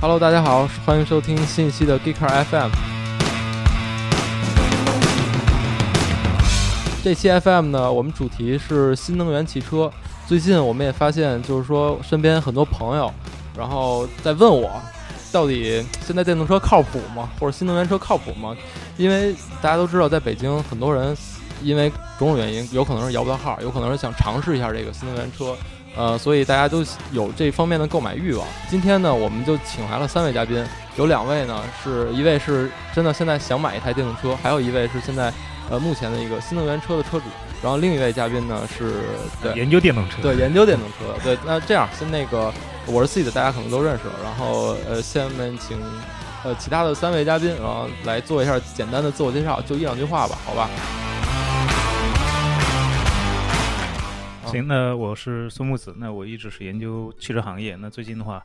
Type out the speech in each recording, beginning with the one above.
Hello，大家好，欢迎收听新一期的 Geeker FM。这期 FM 呢，我们主题是新能源汽车。最近我们也发现，就是说身边很多朋友，然后在问我，到底现在电动车靠谱吗？或者新能源车靠谱吗？因为大家都知道，在北京很多人因为种种原因，有可能是摇不到号，有可能是想尝试一下这个新能源车。呃，所以大家都有这方面的购买欲望。今天呢，我们就请来了三位嘉宾，有两位呢是一位是真的现在想买一台电动车，还有一位是现在呃目前的一个新能源车的车主。然后另一位嘉宾呢是对研究电动车，对研究电动车。对，那这样先那个我是 C 的，大家可能都认识。然后呃，下面请呃其他的三位嘉宾，然后来做一下简单的自我介绍，就一两句话吧，好吧？行，那我是孙木子，那我一直是研究汽车行业，那最近的话，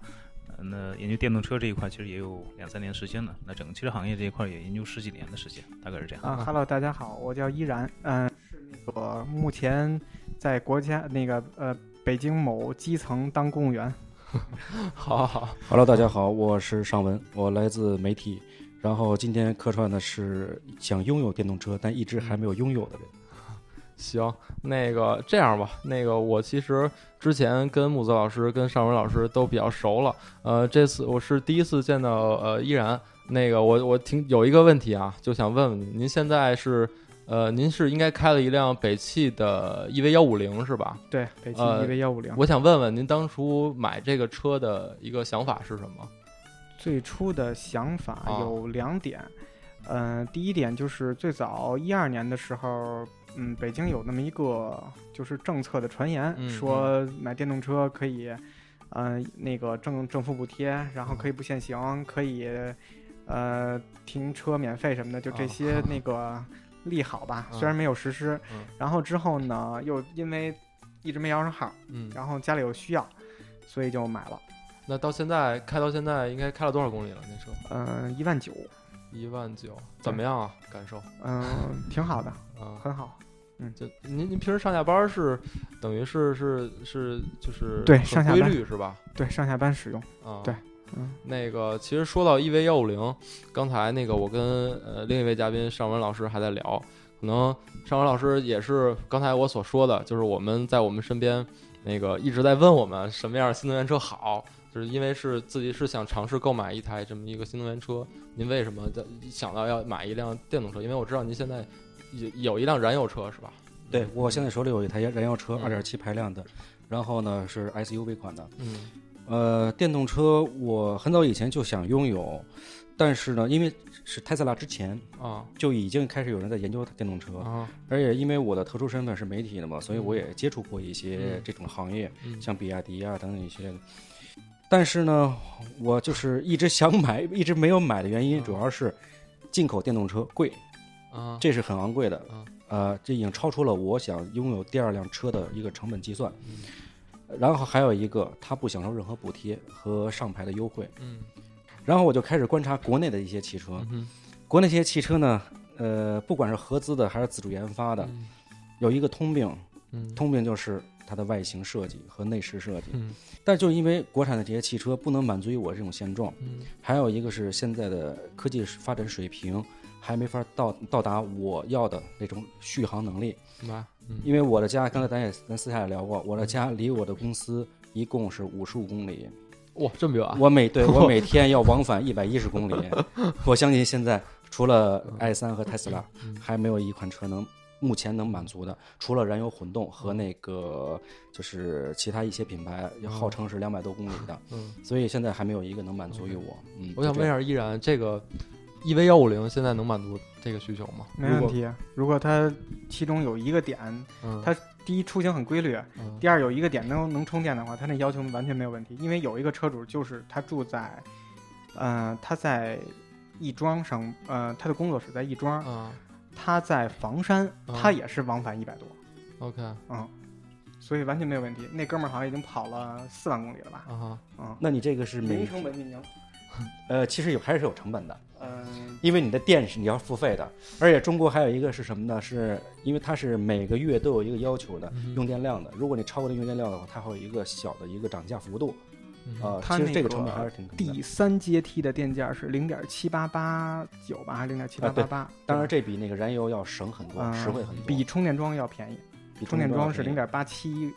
那研究电动车这一块其实也有两三年时间了，那整个汽车行业这一块也研究十几年的时间，大概是这样。啊，Hello，大家好，我叫依然，嗯，是那个目前在国家那个呃北京某基层当公务员。好好好，Hello，大家好，我是尚文，我来自媒体，然后今天客串的是想拥有电动车但一直还没有拥有的人。行，那个这样吧，那个我其实之前跟木子老师、跟尚文老师都比较熟了，呃，这次我是第一次见到呃依然，那个我我挺有一个问题啊，就想问问您，您现在是呃您是应该开了一辆北汽的 EV 幺五零是吧？对，北汽 EV 幺五零。我想问问您当初买这个车的一个想法是什么？最初的想法有两点，嗯，第一点就是最早一二年的时候。嗯，北京有那么一个就是政策的传言，说买电动车可以，嗯，那个政政府补贴，然后可以不限行，可以，呃，停车免费什么的，就这些 那个利好吧。虽然没有实施，然后之后呢，又因为一直没摇上号，嗯，然后家里有需要，所以就买了。那到现在开到现在应该开了多少公里了？那车？嗯，一万九。一万九，怎么样啊？感受？嗯，挺好的，嗯，很好。嗯，就您您平时上下班是，等于是是是就是对上下规律是吧？对上下班使用啊。对，嗯，那个其实说到 EV 幺五零，刚才那个我跟呃另一位嘉宾尚文老师还在聊，可能尚文老师也是刚才我所说的，就是我们在我们身边那个一直在问我们什么样的新能源车好。就是因为是自己是想尝试购买一台这么一个新能源车，您为什么在想到要买一辆电动车？因为我知道您现在有有一辆燃油车是吧？对，我现在手里有一台燃油车，二点七排量的，然后呢是 SUV 款的。嗯，呃，电动车我很早以前就想拥有，但是呢，因为是特斯拉之前啊，就已经开始有人在研究电动车啊，而且因为我的特殊身份是媒体的嘛，所以我也接触过一些这种行业，像比亚迪啊等等一些。但是呢，我就是一直想买，一直没有买的原因，主要是进口电动车贵，啊，这是很昂贵的，呃，这已经超出了我想拥有第二辆车的一个成本计算。然后还有一个，它不享受任何补贴和上牌的优惠。嗯，然后我就开始观察国内的一些汽车，国内一些汽车呢，呃，不管是合资的还是自主研发的，有一个通病，通病就是。它的外形设计和内饰设计，嗯，但就因为国产的这些汽车不能满足于我这种现状，嗯，还有一个是现在的科技发展水平还没法到到达我要的那种续航能力，嗯，因为我的家刚才咱也咱私下也聊过，我的家离我的公司一共是五十五公里，哇，这么远！我每对 我每天要往返一百一十公里，我相信现在除了 i 三和特斯拉，还没有一款车能。目前能满足的，除了燃油混动和那个，就是其他一些品牌，号称是两百多公里的，嗯，所以现在还没有一个能满足于我。嗯，我想问一下依然，这个 EV 幺五零现在能满足这个需求吗？没问题。如果它其中有一个点，它第一出行很规律，第二有一个点能能充电的话，它那要求完全没有问题。因为有一个车主就是他住在，呃，他在亦庄上，呃，他的工作室在亦庄。他在房山，他也是往返一百多，OK，嗯，所以完全没有问题。那哥们儿好像已经跑了四万公里了吧？啊，嗯，那你这个是零成本运营？呃，其实有还是有成本的，嗯，因为你的电是你要付费的，而且中国还有一个是什么呢？是因为它是每个月都有一个要求的用电量的，如果你超过了用电量的话，它会有一个小的一个涨价幅度。呃，它其实这个成本还是挺第三阶梯的电价是零点七八八九吧，还是零点七八八八？当然这比那个燃油要省很多，实惠很多，比充电桩要便宜。比充电桩是零点八七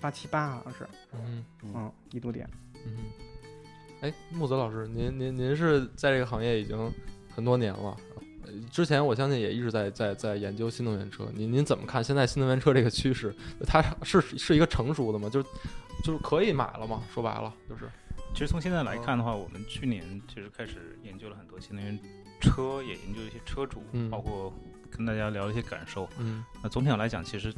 八七八，好像是。嗯嗯，一度电。嗯，哎，木子老师，您您您是在这个行业已经很多年了。之前我相信也一直在在在研究新能源车，您您怎么看现在新能源车这个趋势？它是是一个成熟的吗？就就是可以买了吗？说白了就是，其实从现在来看的话，我们去年其实开始研究了很多新能源车，也研究一些车主，包括跟大家聊一些感受。嗯，那总体上来讲，其实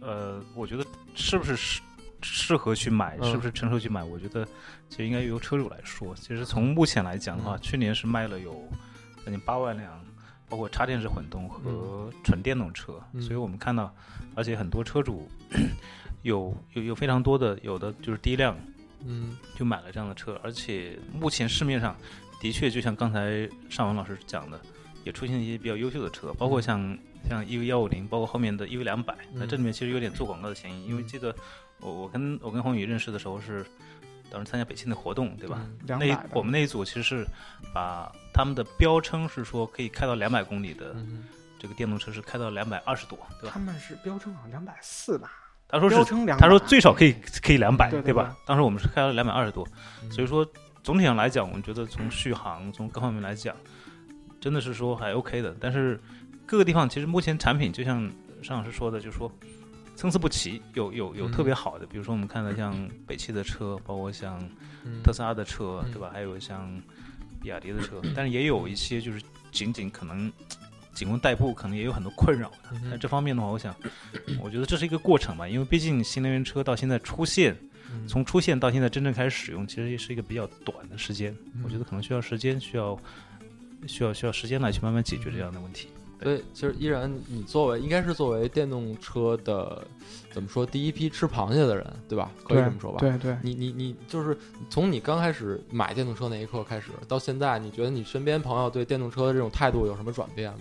呃，我觉得是不是适适合去买，是不是成熟去买？我觉得其实应该由车主来说。其实从目前来讲的话，去年是卖了有将近八万辆。包括插电式混动和纯电动车，所以我们看到，而且很多车主有有有非常多的，有的就是第一辆，嗯，就买了这样的车，而且目前市面上的确就像刚才尚文老师讲的，也出现一些比较优秀的车，包括像像 EV 幺五零，包括后面的 EV 两百，那这里面其实有点做广告的嫌疑，因为记得我我跟我跟宏宇认识的时候是。当时参加北汽的活动，对吧？那我们那一组其实是把他们的标称是说可以开到两百公里的这个电动车是开到两百二十多，对吧？他们是标称好像两百四吧？他说是，他说最少可以可以两百，对吧？当时我们是开了两百二十多，所以说总体上来讲，我们觉得从续航从各方面来讲，真的是说还 OK 的。但是各个地方其实目前产品就像尚老师说的，就是说。参差不齐，有有有特别好的，比如说我们看到像北汽的车，包括像特斯拉的车，对吧？还有像比亚迪的车，但是也有一些就是仅仅可能仅供代步，可能也有很多困扰的。那这方面的话，我想，我觉得这是一个过程吧，因为毕竟新能源车到现在出现，从出现到现在真正开始使用，其实也是一个比较短的时间。我觉得可能需要时间，需要需要需要时间来去慢慢解决这样的问题。所以，其实依然，你作为应该是作为电动车的怎么说第一批吃螃蟹的人，对吧？可以这么说吧？对对。你你你就是从你刚开始买电动车那一刻开始，到现在，你觉得你身边朋友对电动车的这种态度有什么转变吗？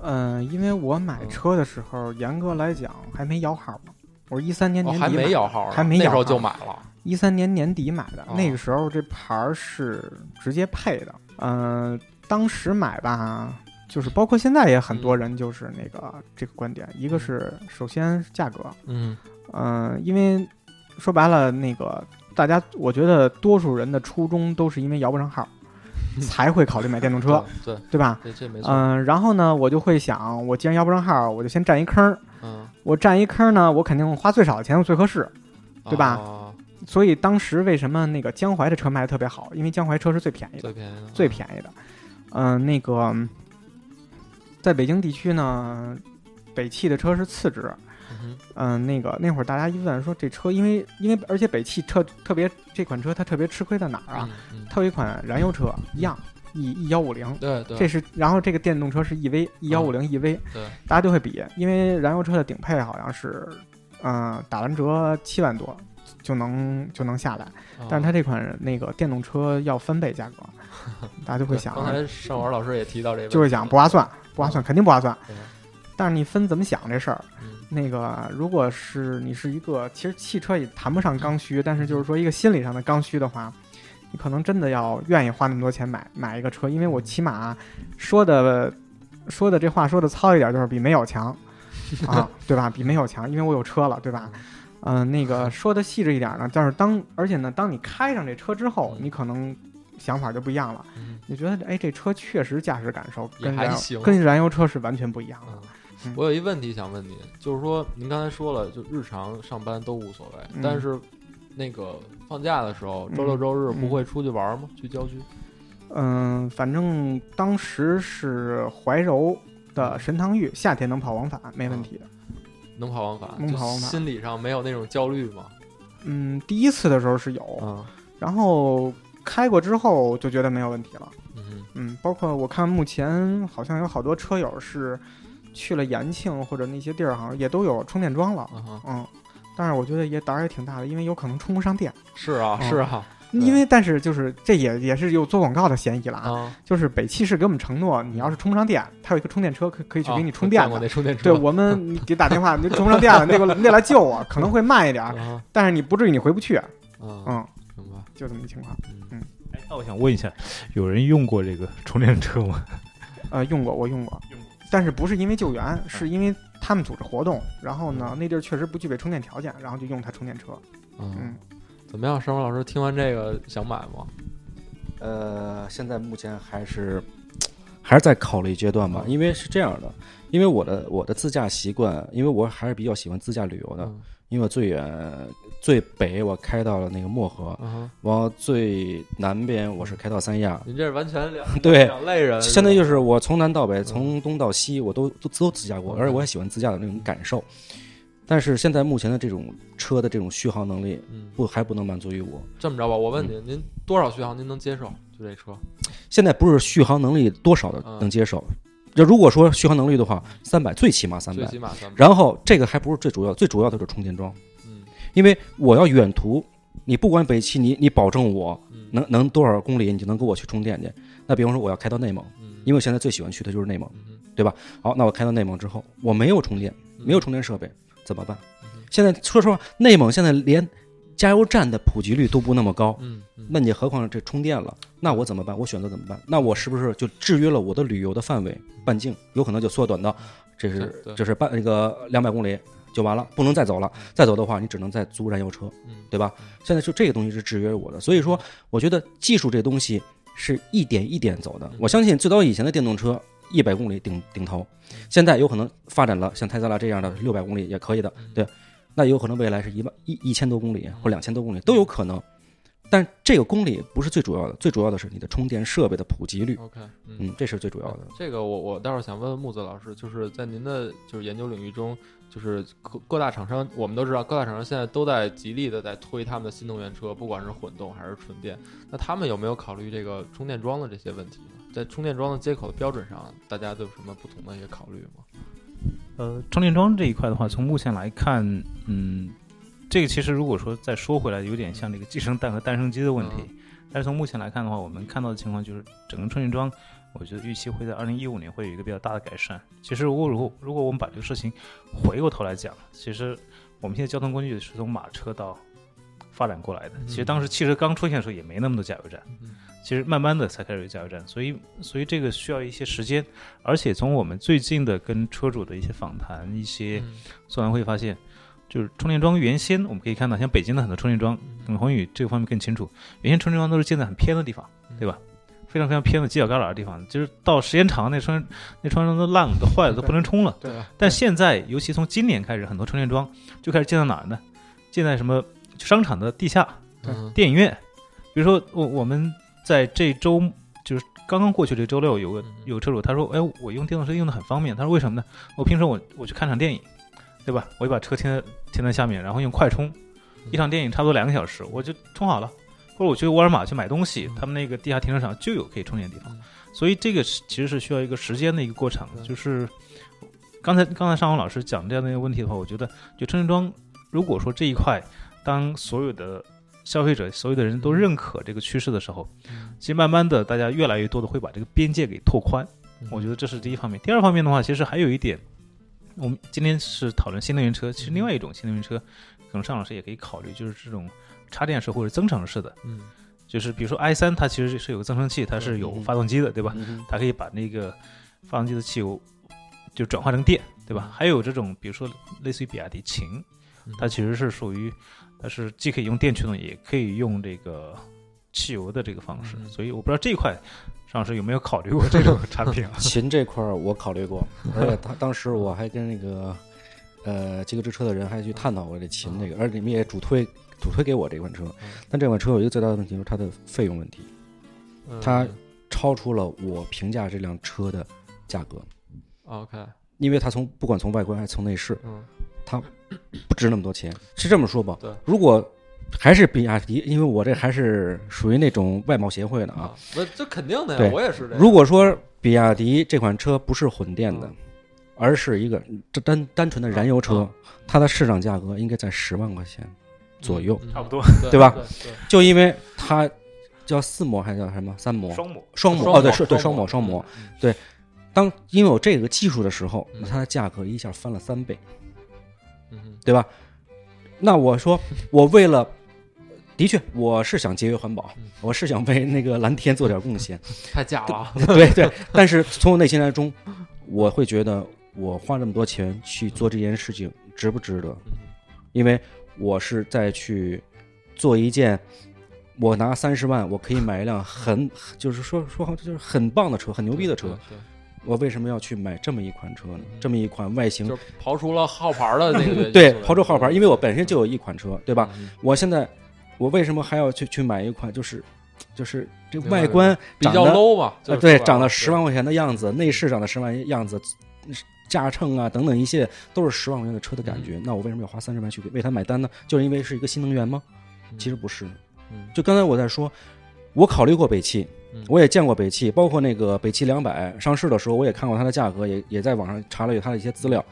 嗯，因为我买车的时候，严格来讲还没摇号呢。我是一三年年底还没摇号，还没摇号就买了。一三年年底买的，那个时候这牌儿是直接配的。嗯，当时买吧。就是包括现在也很多人就是那个这个观点，一个是首先价格，嗯嗯，因为说白了那个大家，我觉得多数人的初衷都是因为摇不上号，才会考虑买电动车，对对吧？对，这没错。嗯，然后呢，我就会想，我既然摇不上号，我就先占一坑，嗯，我占一坑呢，我肯定花最少的钱最合适，对吧？所以当时为什么那个江淮的车卖的特别好？因为江淮车是最便宜的，最便宜的，最便宜的。嗯，那个。在北京地区呢，北汽的车是次之。嗯，那个那会儿大家一问说这车，因为因为而且北汽特特别这款车它特别吃亏在哪儿啊？它有一款燃油车一样，E E 幺五零。对对。这是然后这个电动车是 E V E 幺五零 E V。对。大家就会比，因为燃油车的顶配好像是，嗯，打完折七万多就能就能下来，但是它这款那个电动车要翻倍价格，大家就会想。刚才尚文老师也提到这个，就会想不划算。不划算，肯定不划算。但是你分怎么想这事儿？那个，如果是你是一个，其实汽车也谈不上刚需，但是就是说一个心理上的刚需的话，你可能真的要愿意花那么多钱买买一个车，因为我起码说的说的这话说的糙一点，就是比没有强 啊，对吧？比没有强，因为我有车了，对吧？嗯，那个 说的细致一点呢，但是当而且呢，当你开上这车之后，你可能。想法就不一样了，你觉得哎，这车确实驾驶感受跟燃跟燃油车是完全不一样的。我有一问题想问您，就是说您刚才说了，就日常上班都无所谓，但是那个放假的时候，周六周日不会出去玩吗？去郊区？嗯，反正当时是怀柔的神堂峪，夏天能跑往返没问题，能跑往返，能跑往返，心理上没有那种焦虑吗？嗯，第一次的时候是有，然后。开过之后就觉得没有问题了，嗯嗯，包括我看目前好像有好多车友是去了延庆或者那些地儿，好像也都有充电桩了，嗯，但是我觉得也胆儿也挺大的，因为有可能充不上电。是啊，是啊，因为但是就是这也也是有做广告的嫌疑了。啊，就是北汽是给我们承诺，你要是充不上电，它有一个充电车可可以去给你充电的。那充电车。对我们给打电话，你充不上电了，那个那来救我，可能会慢一点，但是你不至于你回不去，嗯。就这么一情况。嗯，哎，那我想问一下，有人用过这个充电车吗？呃，用过，我用过，但是不是因为救援，是因为他们组织活动，然后呢，那地儿确实不具备充电条件，然后就用它充电车。嗯，怎么样，尚文老师？听完这个想买吗？呃，现在目前还是还是在考虑阶段吧，因为是这样的，因为我的我的自驾习惯，因为我还是比较喜欢自驾旅游的，因为我最远最北我开到了那个漠河，往最南边我是开到三亚。您这是完全两 对两类人，相当于就是我从南到北，从东到西，我都都都自驾过，而且我也喜欢自驾的那种感受。但是现在目前的这种车的这种续航能力，不还不能满足于我。这么着吧，我问您，您多少续航您能接受？就这车，现在不是续航能力多少的能接受。就如果说续航能力的话，三百最起码三百，然后这个还不是最主要，最主要的是充电桩。嗯，因为我要远途，你不管北汽，你你保证我能能多少公里，你就能给我去充电去。那比方说我要开到内蒙，因为我现在最喜欢去的就是内蒙，对吧？好，那我开到内蒙之后，我没有充电，没有充电设备。怎么办？现在说实话，内蒙现在连加油站的普及率都不那么高。嗯，那你何况这充电了？那我怎么办？我选择怎么办？那我是不是就制约了我的旅游的范围半径？有可能就缩短到这是这是半那个两百公里就完了，不能再走了。再走的话，你只能再租燃油车，对吧？现在就这个东西是制约我的。所以说，我觉得技术这东西是一点一点走的。我相信最早以前的电动车。一百公里顶顶头，现在有可能发展了像特斯拉这样的六百公里也可以的，对，那有可能未来是一万一一千多公里或两千多公里都有可能，但这个公里不是最主要的，最主要的是你的充电设备的普及率。OK，嗯，这是最主要的。这个我我待会儿想问问木子老师，就是在您的就是研究领域中，就是各各大厂商，我们都知道各大厂商现在都在极力的在推他们的新能源车，不管是混动还是纯电，那他们有没有考虑这个充电桩的这些问题？在充电桩的接口的标准上，大家都有什么不同的一些考虑吗？呃，充电桩这一块的话，从目前来看，嗯，这个其实如果说再说回来，有点像这个 寄生蛋和蛋生鸡的问题。但是从目前来看的话，我们看到的情况就是，整个充电桩，我觉得预期会在二零一五年会有一个比较大的改善。其实，如果如果如果我们把这个事情回过头来讲，其实我们现在交通工具是从马车到发展过来的。其实当时汽车刚出现的时候，也没那么多加油站。其实慢慢的才开始有加油站，所以所以这个需要一些时间，而且从我们最近的跟车主的一些访谈、一些座谈会发现，就是充电桩原先我们可以看到，像北京的很多充电桩，耿宏宇这个方面更清楚，原先充电桩都是建在很偏的地方，对吧？非常非常偏的犄角旮旯的地方，就是到时间长，那充那充电桩都烂了、都坏了、都不能充了。对。但现在，尤其从今年开始，很多充电桩就开始建在哪儿呢？建在什么商场的地下、电影院，比如说我我们。在这周就是刚刚过去这周六，有个有个车主他说：“哎，我用电动车用的很方便。”他说：“为什么呢？我平时我我去看场电影，对吧？我就把车停在停在下面，然后用快充，一场电影差不多两个小时，我就充好了。或者我去沃尔玛去买东西，他们那个地下停车场就有可以充电的地方。所以这个其实是需要一个时间的一个过程。就是刚才刚才尚红老师讲这样的一个问题的话，我觉得就充电桩，如果说这一块当所有的。消费者所有的人都认可这个趋势的时候，其实慢慢的，大家越来越多的会把这个边界给拓宽。我觉得这是第一方面。第二方面的话，其实还有一点，我们今天是讨论新能源车，其实另外一种新能源车，可能尚老师也可以考虑，就是这种插电式或者增程式的。嗯，就是比如说 i 三，它其实是有个增程器，它是有发动机的，对吧？它可以把那个发动机的汽油就转化成电，对吧？还有这种，比如说类似于比亚迪秦，它其实是属于。它是既可以用电驱动，也可以用这个汽油的这个方式，所以我不知道这一块上师有没有考虑过这种 产品。啊？琴这块我考虑过，而且他当时我还跟那个呃极客之车的人还去探讨过这琴这个，而且你们也主推主推给我这款车。但这款车有一个最大的问题，就是它的费用问题，它超出了我评价这辆车的价格。OK，因为它从不管从外观还是从内饰，它。不值那么多钱，是这么说吧？对，如果还是比亚迪，因为我这还是属于那种外贸协会的啊。那这肯定的呀，我也是。如果说比亚迪这款车不是混电的，而是一个单单纯的燃油车，它的市场价格应该在十万块钱左右，差不多，对吧？就因为它叫四模还是叫什么三模？双模，双模哦，对，是对双模，双模。对，当因为有这个技术的时候，那它的价格一下翻了三倍。对吧？那我说，我为了的确，我是想节约环保，我是想为那个蓝天做点贡献。太假了，对对。但是从我内心来中，我会觉得我花这么多钱去做这件事情值不值得？因为我是在去做一件，我拿三十万，我可以买一辆很，就是说说好，就是很棒的车，很牛逼的车。我为什么要去买这么一款车呢？这么一款外形，就刨除了号牌的那个，对，刨除号牌，因为我本身就有一款车，对吧？我现在。我为什么还要去去买一款？就是，就是这外观比较 low 嘛？啊，对，长得十万块钱的样子，内饰长得十万样子，驾乘啊等等一切都是十万块钱的车的感觉。那我为什么要花三十万去为它买单呢？就是因为是一个新能源吗？其实不是。就刚才我在说，我考虑过北汽，我也见过北汽，包括那个北汽两百上市的时候，我也看过它的价格，也也在网上查了它的一些资料。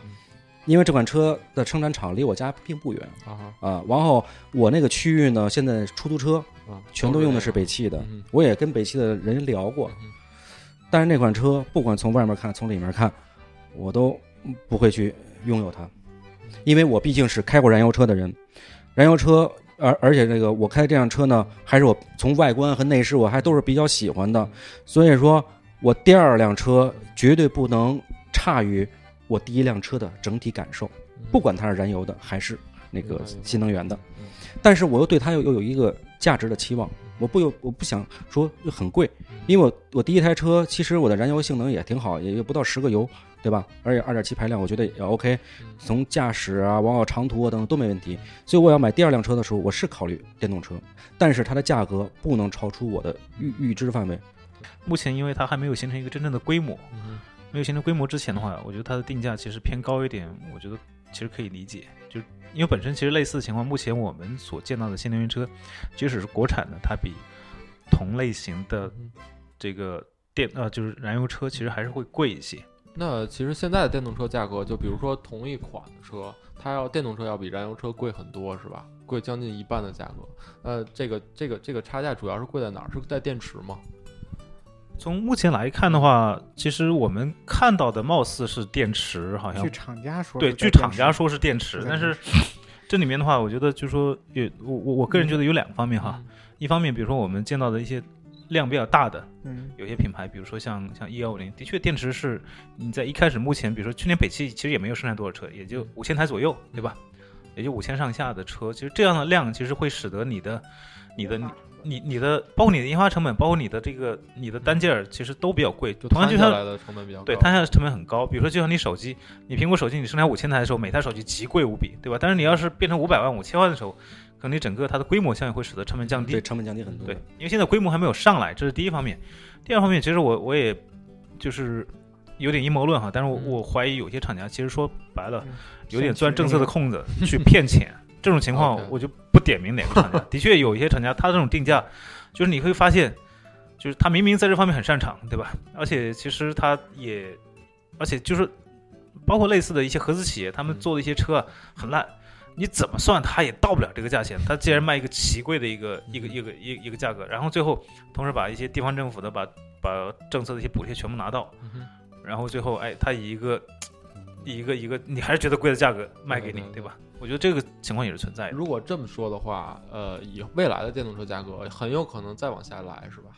因为这款车的生产厂离我家并不远。啊啊，然后我那个区域呢，现在出租车啊全都用的是北汽的，我也跟北汽的人聊过，但是那款车不管从外面看，从里面看，我都不会去拥有它，因为我毕竟是开过燃油车的人，燃油车而而且这个我开这辆车呢，还是我从外观和内饰我还都是比较喜欢的，所以说我第二辆车绝对不能差于。我第一辆车的整体感受，不管它是燃油的还是那个新能源的，但是我又对它又又有一个价值的期望，我不有我不想说又很贵，因为我我第一台车其实我的燃油性能也挺好，也不到十个油，对吧？而且二点七排量我觉得也 OK，从驾驶啊、往往长途啊等等都没问题，所以我要买第二辆车的时候，我是考虑电动车，但是它的价格不能超出我的预预知范围。目前因为它还没有形成一个真正的规模。没有形成规模之前的话，我觉得它的定价其实偏高一点，我觉得其实可以理解，就因为本身其实类似的情况，目前我们所见到的新能源车，即使是国产的，它比同类型的这个电呃就是燃油车，其实还是会贵一些。那其实现在的电动车价格，就比如说同一款车，它要电动车要比燃油车贵很多，是吧？贵将近一半的价格。呃，这个这个这个差价主要是贵在哪儿？是在电池吗？从目前来看的话，其实我们看到的貌似是电池，好像据厂家说，对，据厂家说是电池，但是 这里面的话，我觉得就是说，有我我我个人觉得有两个方面哈，一方面比如说我们见到的一些量比较大的，嗯，有些品牌，比如说像像 E 幺五零，的确电池是你在一开始目前，比如说去年北汽其实也没有生产多少车，也就五千台左右，对吧？也就五千上下的车，其实这样的量其实会使得你的你的。你你的包括你的研发成本，包括你的这个你的单件儿，其实都比较贵。就同样，就像来的成本比较高。对，摊下来成本很高。比如说，就像你手机，你苹果手机你生产五千台的时候，每台手机极贵无比，对吧？但是你要是变成五百万、五千万的时候，可能你整个它的规模效应会使得成本降低。对，成本降低很多。对，因为现在规模还没有上来，这是第一方面。第二方面，其实我我也就是有点阴谋论哈，但是我我怀疑有些厂家其实说白了，有点钻政策的空子 去骗钱。这种情况我就不点名哪个厂家。的确有一些厂家，他这种定价，就是你会发现，就是他明明在这方面很擅长，对吧？而且其实他也，而且就是包括类似的一些合资企业，他们做的一些车很烂，你怎么算它也到不了这个价钱。它既然卖一个奇贵的一个一个一个一一个价格，然后最后同时把一些地方政府的把把政策的一些补贴全部拿到，然后最后哎，它以一个以一个一个你还是觉得贵的价格卖给你，对吧？我觉得这个情况也是存在的。如果这么说的话，呃，以未来的电动车价格很有可能再往下来，是吧？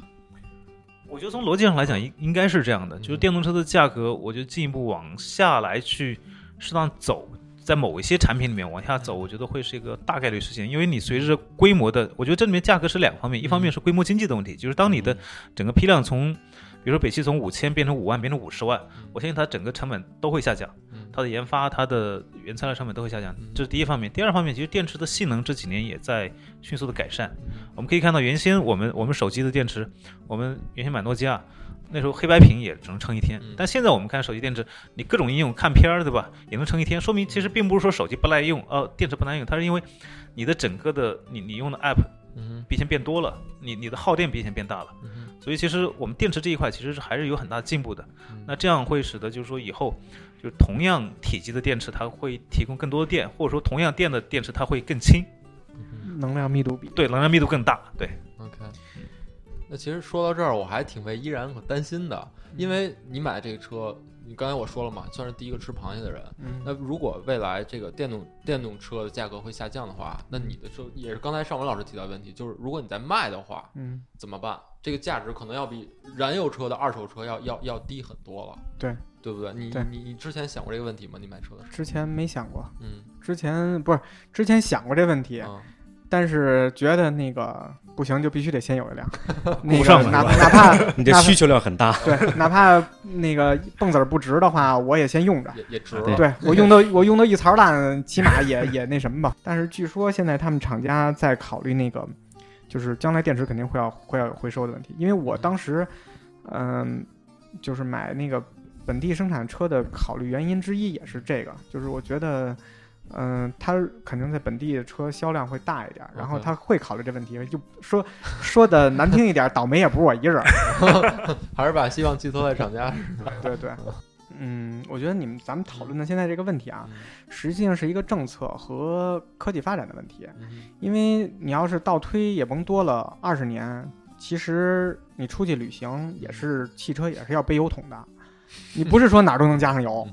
我觉得从逻辑上来讲，应应该是这样的，就是电动车的价格，我觉得进一步往下来去适当走，在某一些产品里面往下走，我觉得会是一个大概率事件。因为你随着规模的，我觉得这里面价格是两方面，一方面是规模经济的问题，就是当你的整个批量从，比如说北汽从五千变成五万，变成五十万，我相信它整个成本都会下降。它的研发、它的原材料成本都会下降，这是第一方面。第二方面，其实电池的性能这几年也在迅速的改善。我们可以看到，原先我们我们手机的电池，我们原先买诺基亚，那时候黑白屏也只能撑一天。但现在我们看手机电池，你各种应用看片儿，对吧，也能撑一天。说明其实并不是说手机不耐用，呃，电池不耐用，它是因为你的整个的你你用的 app，比以前变多了，你你的耗电比以前变大了。所以其实我们电池这一块其实是还是有很大进步的。那这样会使得就是说以后。就同样体积的电池，它会提供更多的电，或者说同样电的电池，它会更轻，能量密度比对能量密度更大。对，OK。那其实说到这儿，我还挺为依然可担心的，因为你买这个车，你刚才我说了嘛，算是第一个吃螃蟹的人。嗯，那如果未来这个电动电动车的价格会下降的话，那你的车也是刚才尚文老师提到的问题，就是如果你在卖的话，嗯，怎么办？这个价值可能要比燃油车的二手车要要要低很多了。对，对不对？你你你之前想过这个问题吗？你买车的时候？之前没想过。嗯，之前不是之前想过这问题。但是觉得那个不行，就必须得先有一辆，那个哪哪怕 你的需求量很大，对，哪怕那个泵子不值的话，我也先用着，也也值。对我用到我用到一槽烂，起码也 也那什么吧。但是据说现在他们厂家在考虑那个，就是将来电池肯定会要会要有回收的问题。因为我当时，嗯，就是买那个本地生产车的考虑原因之一也是这个，就是我觉得。嗯，他肯定在本地的车销量会大一点，然后他会考虑这问题。就说说的难听一点，倒霉也不是我一人，还是把希望寄托在厂家。对对，嗯，我觉得你们咱们讨论的现在这个问题啊，实际上是一个政策和科技发展的问题。因为你要是倒推也甭多了二十年，其实你出去旅行也是汽车也是要背油桶的，你不是说哪儿都能加上油，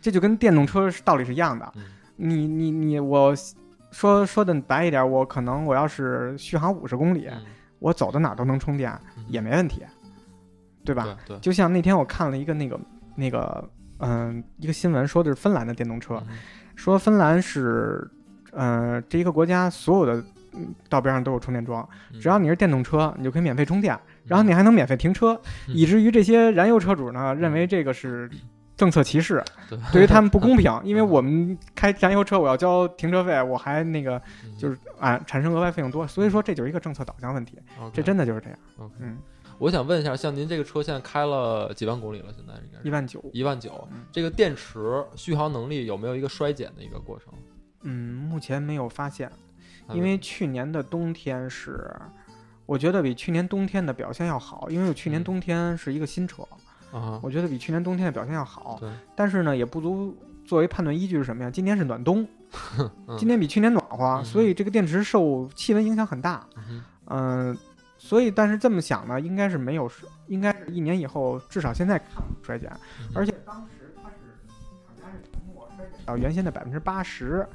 这就跟电动车道理是一样的。你你你，我说说的白一点，我可能我要是续航五十公里，我走到哪都能充电，也没问题，对吧？对，就像那天我看了一个那个那个嗯一个新闻，说的是芬兰的电动车，说芬兰是嗯这一个国家所有的道边上都有充电桩，只要你是电动车，你就可以免费充电，然后你还能免费停车，以至于这些燃油车主呢认为这个是。政策歧视，对。于他们不公平，因为我们开燃油车，我要交停车费，我还那个就是啊，产生额外费用多，所以说这就是一个政策导向问题，这真的就是这样。嗯，我想问一下，像您这个车现在开了几万公里了？现在应该一万九，一万九。这个电池续航能力有没有一个衰减的一个过程？嗯，目前没有发现，因为去年的冬天是，我觉得比去年冬天的表现要好，因为我去年冬天是一个新车。啊，我觉得比去年冬天的表现要好，对，但是呢，也不足作为判断依据是什么呀？今年是暖冬，今年比去年暖和，所以这个电池受气温影响很大。嗯，所以但是这么想呢，应该是没有，应该是一年以后至少现在看不衰减，而且当时它是厂家是承诺衰减到原先的百分之八十，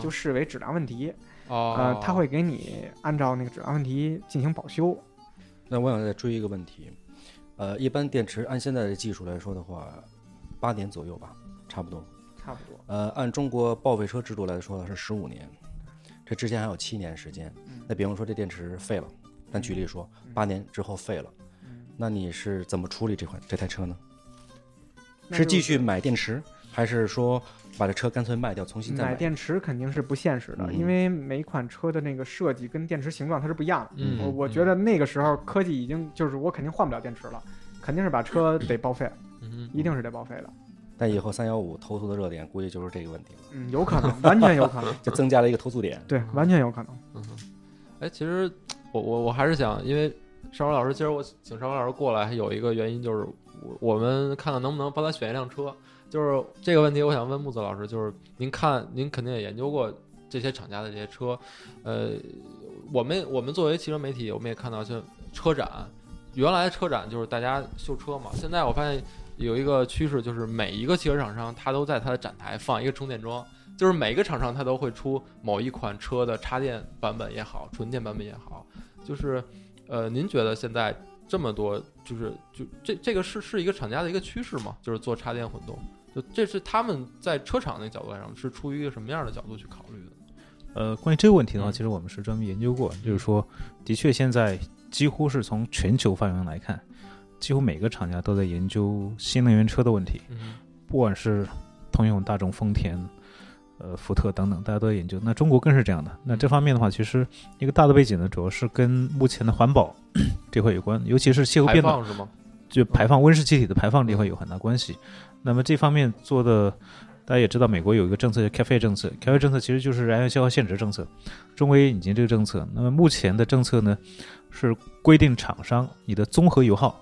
就视为质量问题。呃，他会给你按照那个质量问题进行保修。那我想再追一个问题。呃，一般电池按现在的技术来说的话，八年左右吧，差不多。差不多。呃，按中国报废车制度来说是十五年，这之前还有七年时间。那比方说这电池废了，咱举例说，八年之后废了，那你是怎么处理这款这台车呢？是继续买电池，还是说把这车干脆卖掉，重新再买？电池肯定是不现实的，因为每款车的那个设计跟电池形状它是不一样的。我我觉得那个时候科技已经就是我肯定换不了电池了，肯定是把车 得报废，一定是得报废的。但以后三幺五投诉的热点估计就是这个问题了。嗯，有可能，完全有可能，就增加了一个投诉点。对，完全有可能。嗯，哎，其实我我我还是想，因为邵文老师，今儿我请邵文老师过来，还有一个原因就是我我们看看能不能帮他选一辆车。就是这个问题，我想问木子老师，就是您看，您肯定也研究过这些厂家的这些车，呃，我们我们作为汽车媒体，我们也看到，像车展，原来车展就是大家秀车嘛，现在我发现有一个趋势，就是每一个汽车厂商他都在他的展台放一个充电桩，就是每个厂商他都会出某一款车的插电版本也好，纯电版本也好，就是呃，您觉得现在这么多，就是就这这个是是一个厂家的一个趋势吗？就是做插电混动？就这是他们在车厂那个角度来讲，是出于一个什么样的角度去考虑的？呃，关于这个问题的话，其实我们是专门研究过，就是说，的确现在几乎是从全球范围来看，几乎每个厂家都在研究新能源车的问题。嗯，不管是通用、大众、丰田、呃福特等等，大家都在研究。那中国更是这样的。那这方面的话，其实一个大的背景呢，主要是跟目前的环保 这块有关，尤其是气候变暖，是吗？就排放温室气体的排放这块有很大关系。那么这方面做的，大家也知道，美国有一个政策叫 CAFE 政策，CAFE 政策其实就是燃油消耗限值政策。中国也引进这个政策。那么目前的政策呢，是规定厂商你的综合油耗，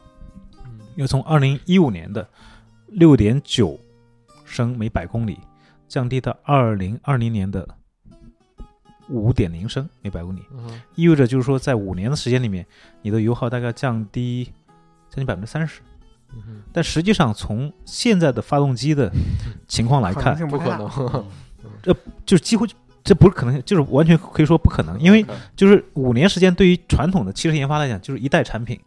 要从二零一五年的六点九升每百公里，降低到二零二零年的五点零升每百公里。意味着就是说，在五年的时间里面，你的油耗大概降低将近百分之三十。但实际上从现在的发动机的情况来看，不可能，这就是几乎这不是可能，就是完全可以说不可能，因为就是五年时间对于传统的汽车研发来讲，就是一代产品，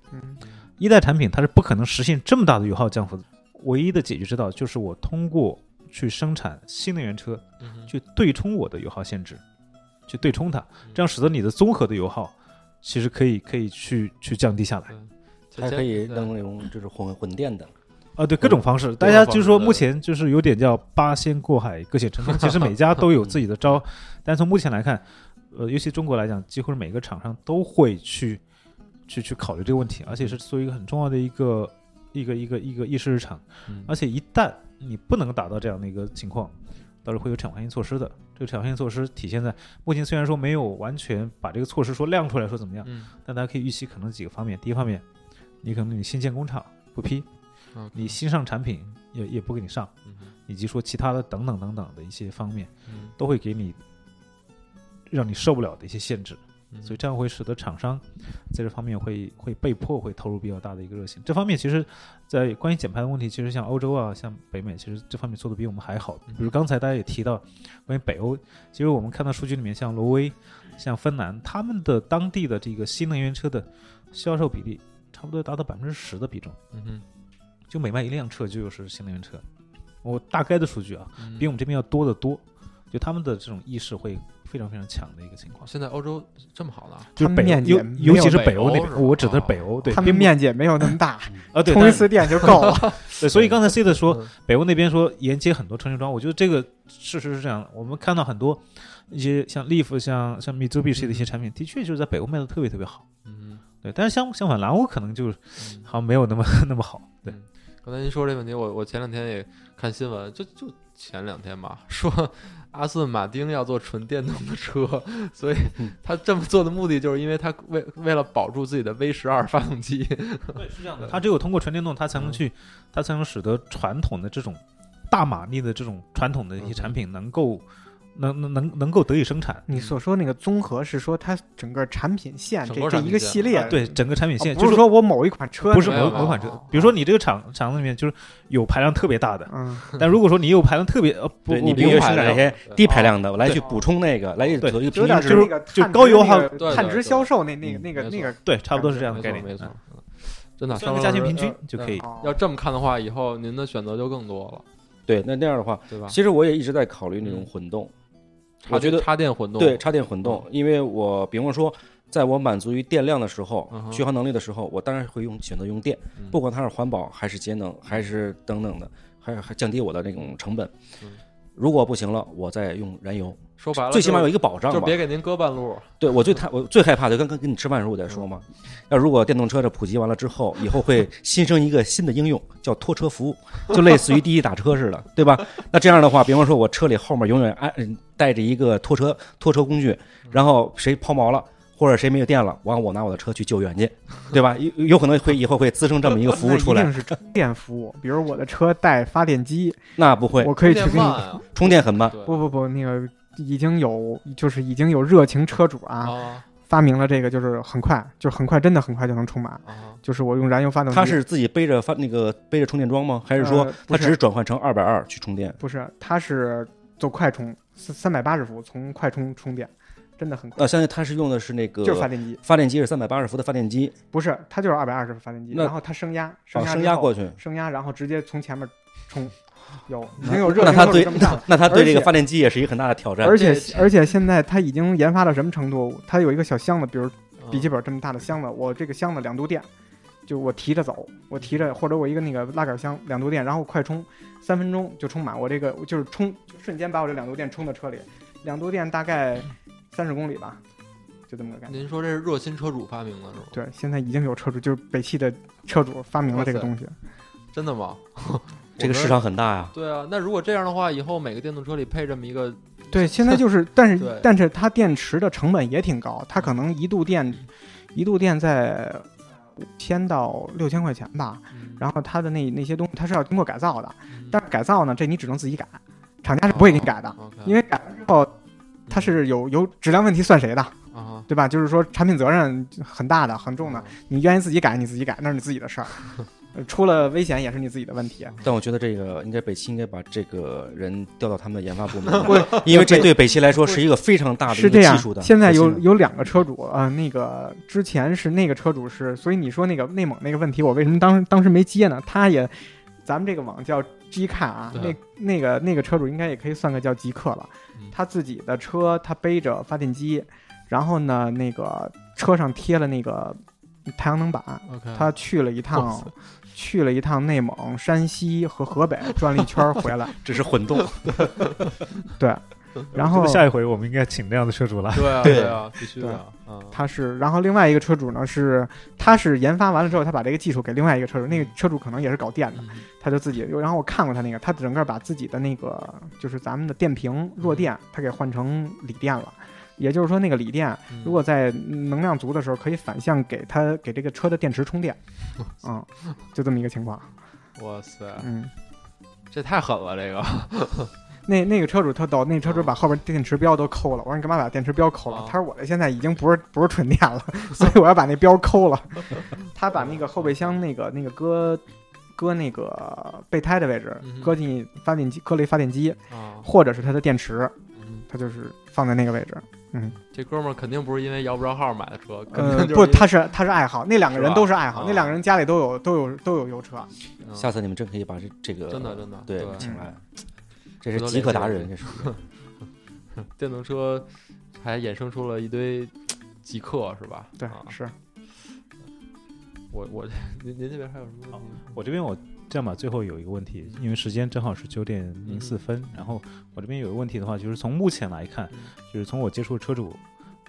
一代产品它是不可能实现这么大的油耗降幅的。唯一的解决之道就是我通过去生产新能源车，去对冲我的油耗限制，去对冲它，这样使得你的综合的油耗其实可以可以去去降低下来。还可以弄那种就是混混电的，啊，对各种方式，大家就是说目前就是有点叫八仙过海，各显神通。其实每家都有自己的招，但从目前来看，呃，尤其中国来讲，几乎是每个厂商都会去去去考虑这个问题，而且是作为一个很重要的一个一个一个一个议事日常。而且一旦你不能达到这样的一个情况，到时候会有惩罚性措施的。这个惩罚性措施体现在目前虽然说没有完全把这个措施说亮出来说怎么样，但大家可以预期可能几个方面。第一方面。你可能你新建工厂不批，你新上产品也也不给你上，以及说其他的等等等等的一些方面，都会给你让你受不了的一些限制，所以这样会使得厂商在这方面会会被迫会投入比较大的一个热情。这方面其实，在关于减排的问题，其实像欧洲啊，像北美，其实这方面做的比我们还好。比如刚才大家也提到关于北欧，其实我们看到数据里面，像挪威、像芬兰，他们的当地的这个新能源车的销售比例。差不多达到百分之十的比重，嗯哼，就每卖一辆车就是新能源车。我大概的数据啊，比我们这边要多得多。就他们的这种意识会非常非常强的一个情况。现在欧洲这么好了？就北尤尤其是北欧那边，我指的是北欧，对，他们面积也没有那么大 啊，对，充一次电就够了。对，所以刚才 C 的说，北欧那边说沿街很多充电桩，我觉得这个事实是这样的。我们看到很多一些像 Leaf、像像 Mitsubishi 的一些产品，的确就是在北欧卖的特别特别好。对，但是相相反，蓝欧可能就好像没有那么 那么好。对，刚才您说这问题，我我前两天也看新闻，就就前两天吧，说阿斯顿马丁要做纯电动的车，所以他这么做的目的就是因为他为为了保住自己的 V 十二发动机。对，是这样的，他只有通过纯电动，他才能去，他才能使得传统的这种大马力的这种传统的一些产品能够。能能能能够得以生产。你所说那个综合是说它整个产品线这这一个系列，对整个产品线，不是说我某一款车，不是某某款车。比如说你这个厂厂子里面就是有排量特别大的，嗯，但如果说你有排量特别呃不，你比如生产一些低排量的，我来去补充那个，来去做一个有点就是就高油耗碳值销售那那个那个那个，对，差不多是这样的概念，没错，真的，算个价钱平均就可以。要这么看的话，以后您的选择就更多了。对，那那样的话，对吧？其实我也一直在考虑那种混动。我觉得插电混动对插电混动，因为我比方说，在我满足于电量的时候，续航能力的时候，我当然会用选择用电，不管它是环保还是节能还是等等的，还还降低我的那种成本。如果不行了，我再用燃油。说白了，最起码有一个保障吧，就别给您搁半路。对我最害我最害怕的，刚刚跟你吃饭的时候我在说嘛，要如果电动车这普及完了之后，以后会新生一个新的应用，叫拖车服务，就类似于滴滴打车似的，对吧？那这样的话，比方说我车里后面永远安带着一个拖车拖车工具，然后谁抛锚了或者谁没有电了，完我拿我的车去救援去，对吧？有有可能会以后会滋生这么一个服务出来，一定是充电服务。比如我的车带发电机，那不会，我可以去给你充电很慢。不不不，那个。已经有，就是已经有热情车主啊，发明了这个，就是很快，就是很快，真的很快就能充满。就是我用燃油发动机，他是自己背着发那个背着充电桩吗？还是说他只是转换成二百二去充电？不是，他是做快充，三三百八十伏从快充充电，真的很快。呃，现在它是用的是那个就是发电机，发电机是三百八十伏的发电机，不是，它就是二百二十伏发电机，然后它升压，升压过去，升压，然后直接从前面冲。有已经有热，那他对那他对这个发电机也是一个很大的挑战。而且而且现在他已经研发到什么程度？他有一个小箱子，比如笔记本这么大的箱子，我这个箱子两度电，就我提着走，我提着或者我一个那个拉杆箱两度电，然后快充三分钟就充满。我这个就是充瞬间把我这两度电充到车里，两度电大概三十公里吧，就这么个感觉。您说这是热心车主发明的是吗？对，现在已经有车主，就是北汽的车主发明了这个东西。真的吗？这个市场很大呀。对啊，那如果这样的话，以后每个电动车里配这么一个，对，现在就是，但是 但是它电池的成本也挺高，它可能一度电一度电在五千到六千块钱吧。然后它的那那些东西，它是要经过改造的，但是改造呢，这你只能自己改，厂家是不会给你改的，因为改完之后它是有有质量问题，算谁的？对吧？就是说产品责任很大的、很重的，你愿意自己改你自己改，那是你自己的事儿。出了危险也是你自己的问题。但我觉得这个应该北汽应该把这个人调到他们的研发部门，因为这对北汽来说是一个非常大的是这样技术的。现在有有两个车主啊，那个之前是那个车主是，所以你说那个内蒙那个问题，我为什么当当时没接呢？他也，咱们这个网叫 G 看啊，那那个那个车主应该也可以算个叫极客了。他自己的车他背着发电机，然后呢那个车上贴了那个太阳能板，他去了一趟。去了一趟内蒙、山西和河北，转了一圈回来，这是混动。对，然后下一回我们应该请这样的车主来。对啊，对啊，必须的。他是，然后另外一个车主呢是，他是研发完了之后，他把这个技术给另外一个车主，那个车主可能也是搞电的，他就自己，然后我看过他那个，他整个把自己的那个就是咱们的电瓶弱电，他给换成锂电了。也就是说，那个锂电如果在能量足的时候，可以反向给它给这个车的电池充电，嗯，就这么一个情况。哇塞，嗯，这太狠了，这个。那那个车主特逗，那车主把后边电池标都抠了。我说你干嘛把电池标抠了？他说我这现在已经不是不是纯电了，所以我要把那标抠了。他把那个后备箱那个那个搁搁那个备胎的位置，搁进发电机，搁了一发电机，或者是他的电池，他就是放在那个位置。嗯，这哥们儿肯定不是因为摇不着号买的车，呃，不，他是他是爱好，那两个人都是爱好，那两个人家里都有都有都有油车。下次你们真可以把这这个真的真的对请来，这是极客达人，这是。电动车还衍生出了一堆极客，是吧？对，是。我我您您这边还有什么？我这边我。这样吧，最后有一个问题，因为时间正好是九点零四分，然后我这边有个问题的话，就是从目前来看，就是从我接触车主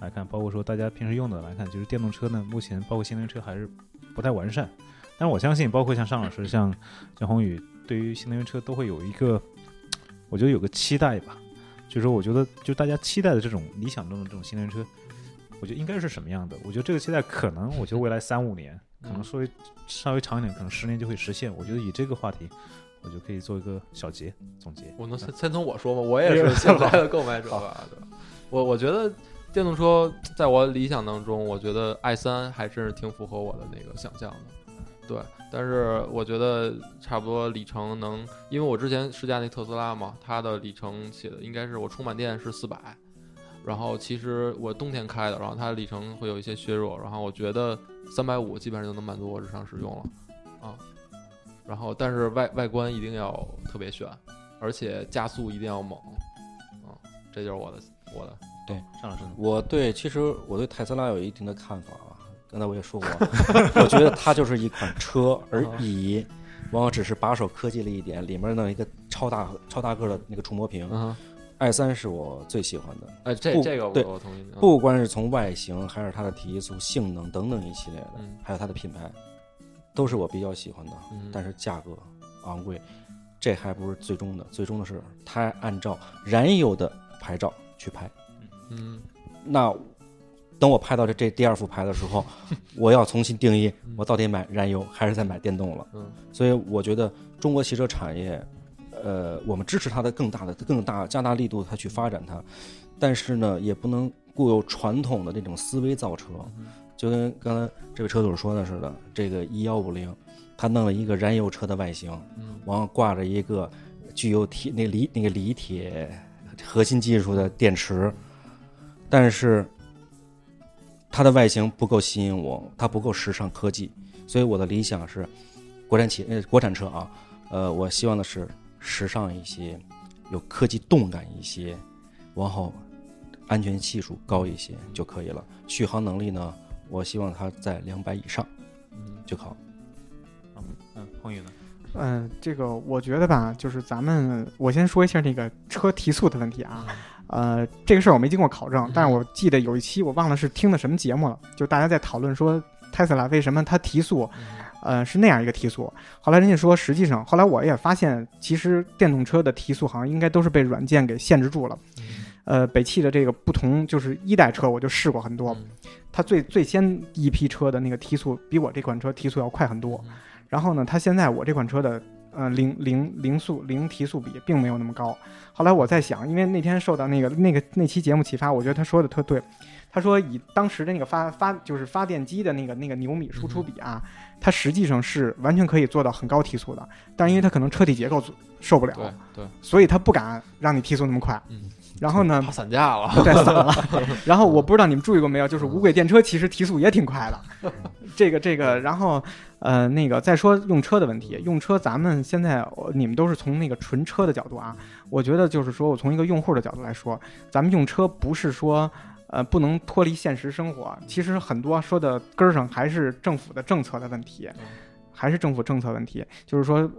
来看，包括说大家平时用的来看，就是电动车呢，目前包括新能源车还是不太完善。但我相信，包括像尚老师、像像宏宇，对于新能源车都会有一个，我觉得有个期待吧。就是说，我觉得就大家期待的这种理想中的这种新能源车，我觉得应该是什么样的？我觉得这个期待可能，我觉得未来三五年。可能稍微稍微长一点，可能十年就会实现。我觉得以这个话题，我就可以做一个小结总结。我能先先从我说吗？我也是现在的购买者吧。我我觉得电动车在我理想当中，我觉得 i 三还真是挺符合我的那个想象的。对，但是我觉得差不多里程能，因为我之前试驾那特斯拉嘛，它的里程写的应该是我充满电是四百。然后其实我冬天开的，然后它的里程会有一些削弱，然后我觉得三百五基本上就能满足我日常使用了，啊，然后但是外外观一定要特别炫，而且加速一定要猛，啊，这就是我的我的对张老师，我对其实我对特斯拉有一定的看法啊，刚才我也说过，我觉得它就是一款车而已，往往只是把手科技了一点，里面的一个超大超大个的那个触摸屏。i 三是我最喜欢的，哎，这这个我同意。不管是从外形，还是它的提速、性能等等一系列的，还有它的品牌，都是我比较喜欢的。但是价格昂贵，这还不是最终的，最终的是它按照燃油的牌照去拍。嗯，那等我拍到这这第二副牌的时候，我要重新定义，我到底买燃油还是在买电动了。嗯，所以我觉得中国汽车产业。呃，我们支持它的更大的、更大加大力度，它去发展它，但是呢，也不能固有传统的那种思维造车，就跟刚才这位车主说的似的，这个 E 幺五零，他弄了一个燃油车的外形，完了挂着一个具有铁那锂那个锂铁核心技术的电池，但是它的外形不够吸引我，它不够时尚科技，所以我的理想是国产企呃国产车啊，呃，我希望的是。时尚一些，有科技动感一些，然后安全系数高一些就可以了。续航能力呢，我希望它在两百以上，嗯，就好。嗯嗯，宏宇呢？嗯，这个我觉得吧，就是咱们我先说一下那个车提速的问题啊。呃，这个事儿我没经过考证，但是我记得有一期我忘了是听的什么节目了，就大家在讨论说特斯拉为什么它提速。呃，是那样一个提速。后来人家说，实际上，后来我也发现，其实电动车的提速好像应该都是被软件给限制住了。呃，北汽的这个不同，就是一代车我就试过很多，它最最先一批车的那个提速比我这款车提速要快很多。然后呢，它现在我这款车的呃零零零速零提速比并没有那么高。后来我在想，因为那天受到那个那个那期节目启发，我觉得他说的特对。他说以当时的那个发发就是发电机的那个那个牛米输出比啊，它实际上是完全可以做到很高提速的，但是因为它可能车体结构受不了，对，所以它不敢让你提速那么快。嗯。然后呢？怕散架了，对，散了。然后我不知道你们注意过没有，就是无轨电车其实提速也挺快的。这个这个，然后呃，那个再说用车的问题，用车咱们现在你们都是从那个纯车的角度啊，我觉得就是说我从一个用户的角度来说，咱们用车不是说呃不能脱离现实生活，其实很多说的根儿上还是政府的政策的问题，还是政府政策问题，就是说。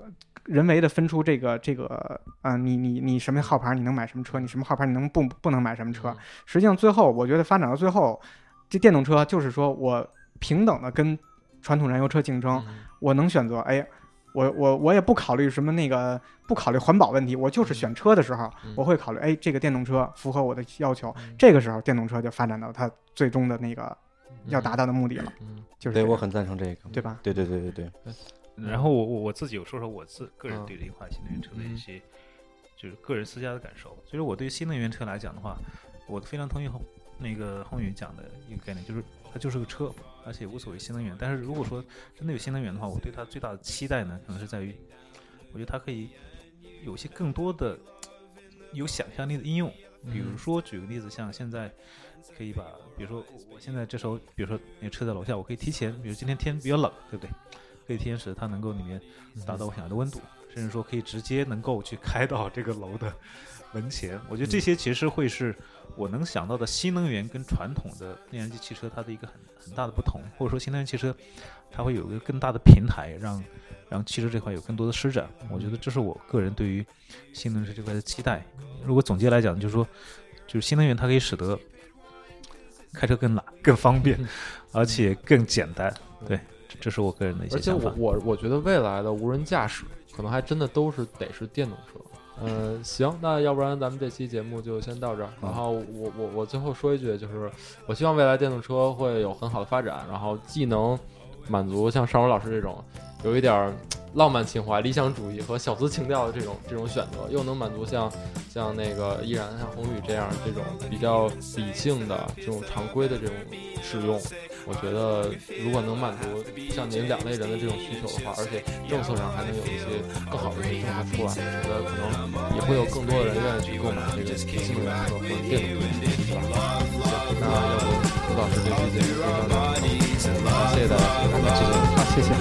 人为的分出这个这个，嗯，你你你什么号牌你能买什么车？你什么号牌你能不不能买什么车？实际上最后我觉得发展到最后，这电动车就是说我平等的跟传统燃油车竞争，我能选择，哎，我我我也不考虑什么那个不考虑环保问题，我就是选车的时候我会考虑，哎，这个电动车符合我的要求，这个时候电动车就发展到它最终的那个要达到的目的了，就是对我很赞成这个，对吧？对对对对对。然后我我我自己有说说我自个人对这一款新能源车的一些，就是个人私家的感受。其实我对新能源车来讲的话，我非常同意那个宏宇讲的一个概念，就是它就是个车，而且无所谓新能源。但是如果说真的有新能源的话，我对它最大的期待呢，可能是在于，我觉得它可以有一些更多的有想象力的应用。比如说举个例子，像现在可以把，比如说我现在这时候，比如说那个车在楼下，我可以提前，比如今天天比较冷，对不对？可以提前使，它能够里面达到我想要的温度，甚至说可以直接能够去开到这个楼的门前。我觉得这些其实会是我能想到的新能源跟传统的内燃机汽车它的一个很很大的不同，或者说新能源汽车它会有一个更大的平台，让让汽车这块有更多的施展。我觉得这是我个人对于新能源这块的期待。如果总结来讲，就是说，就是新能源它可以使得开车更懒、更方便，而且更简单。对。这是我个人的一些想法。而且我我我觉得未来的无人驾驶可能还真的都是得是电动车。嗯，行，那要不然咱们这期节目就先到这儿。然后我我我最后说一句，就是我希望未来电动车会有很好的发展，然后既能满足像尚文老师这种有一点浪漫情怀、理想主义和小资情调的这种这种选择，又能满足像像那个依然像宏宇这样这种比较理性的这种常规的这种使用。我觉得，如果能满足像您两类人的这种需求的话，而且政策上还能有一些更好的一些政策出来，我觉得可能也会有更多的人愿意去购买这个新能源车或者电动车，是吧？行那要不胡老师这期节目就到这里，谢谢大家，谢谢大家，好，谢谢。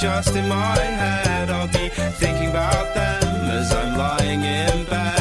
Just in my head. I'll be thinking about them as I'm lying in bed.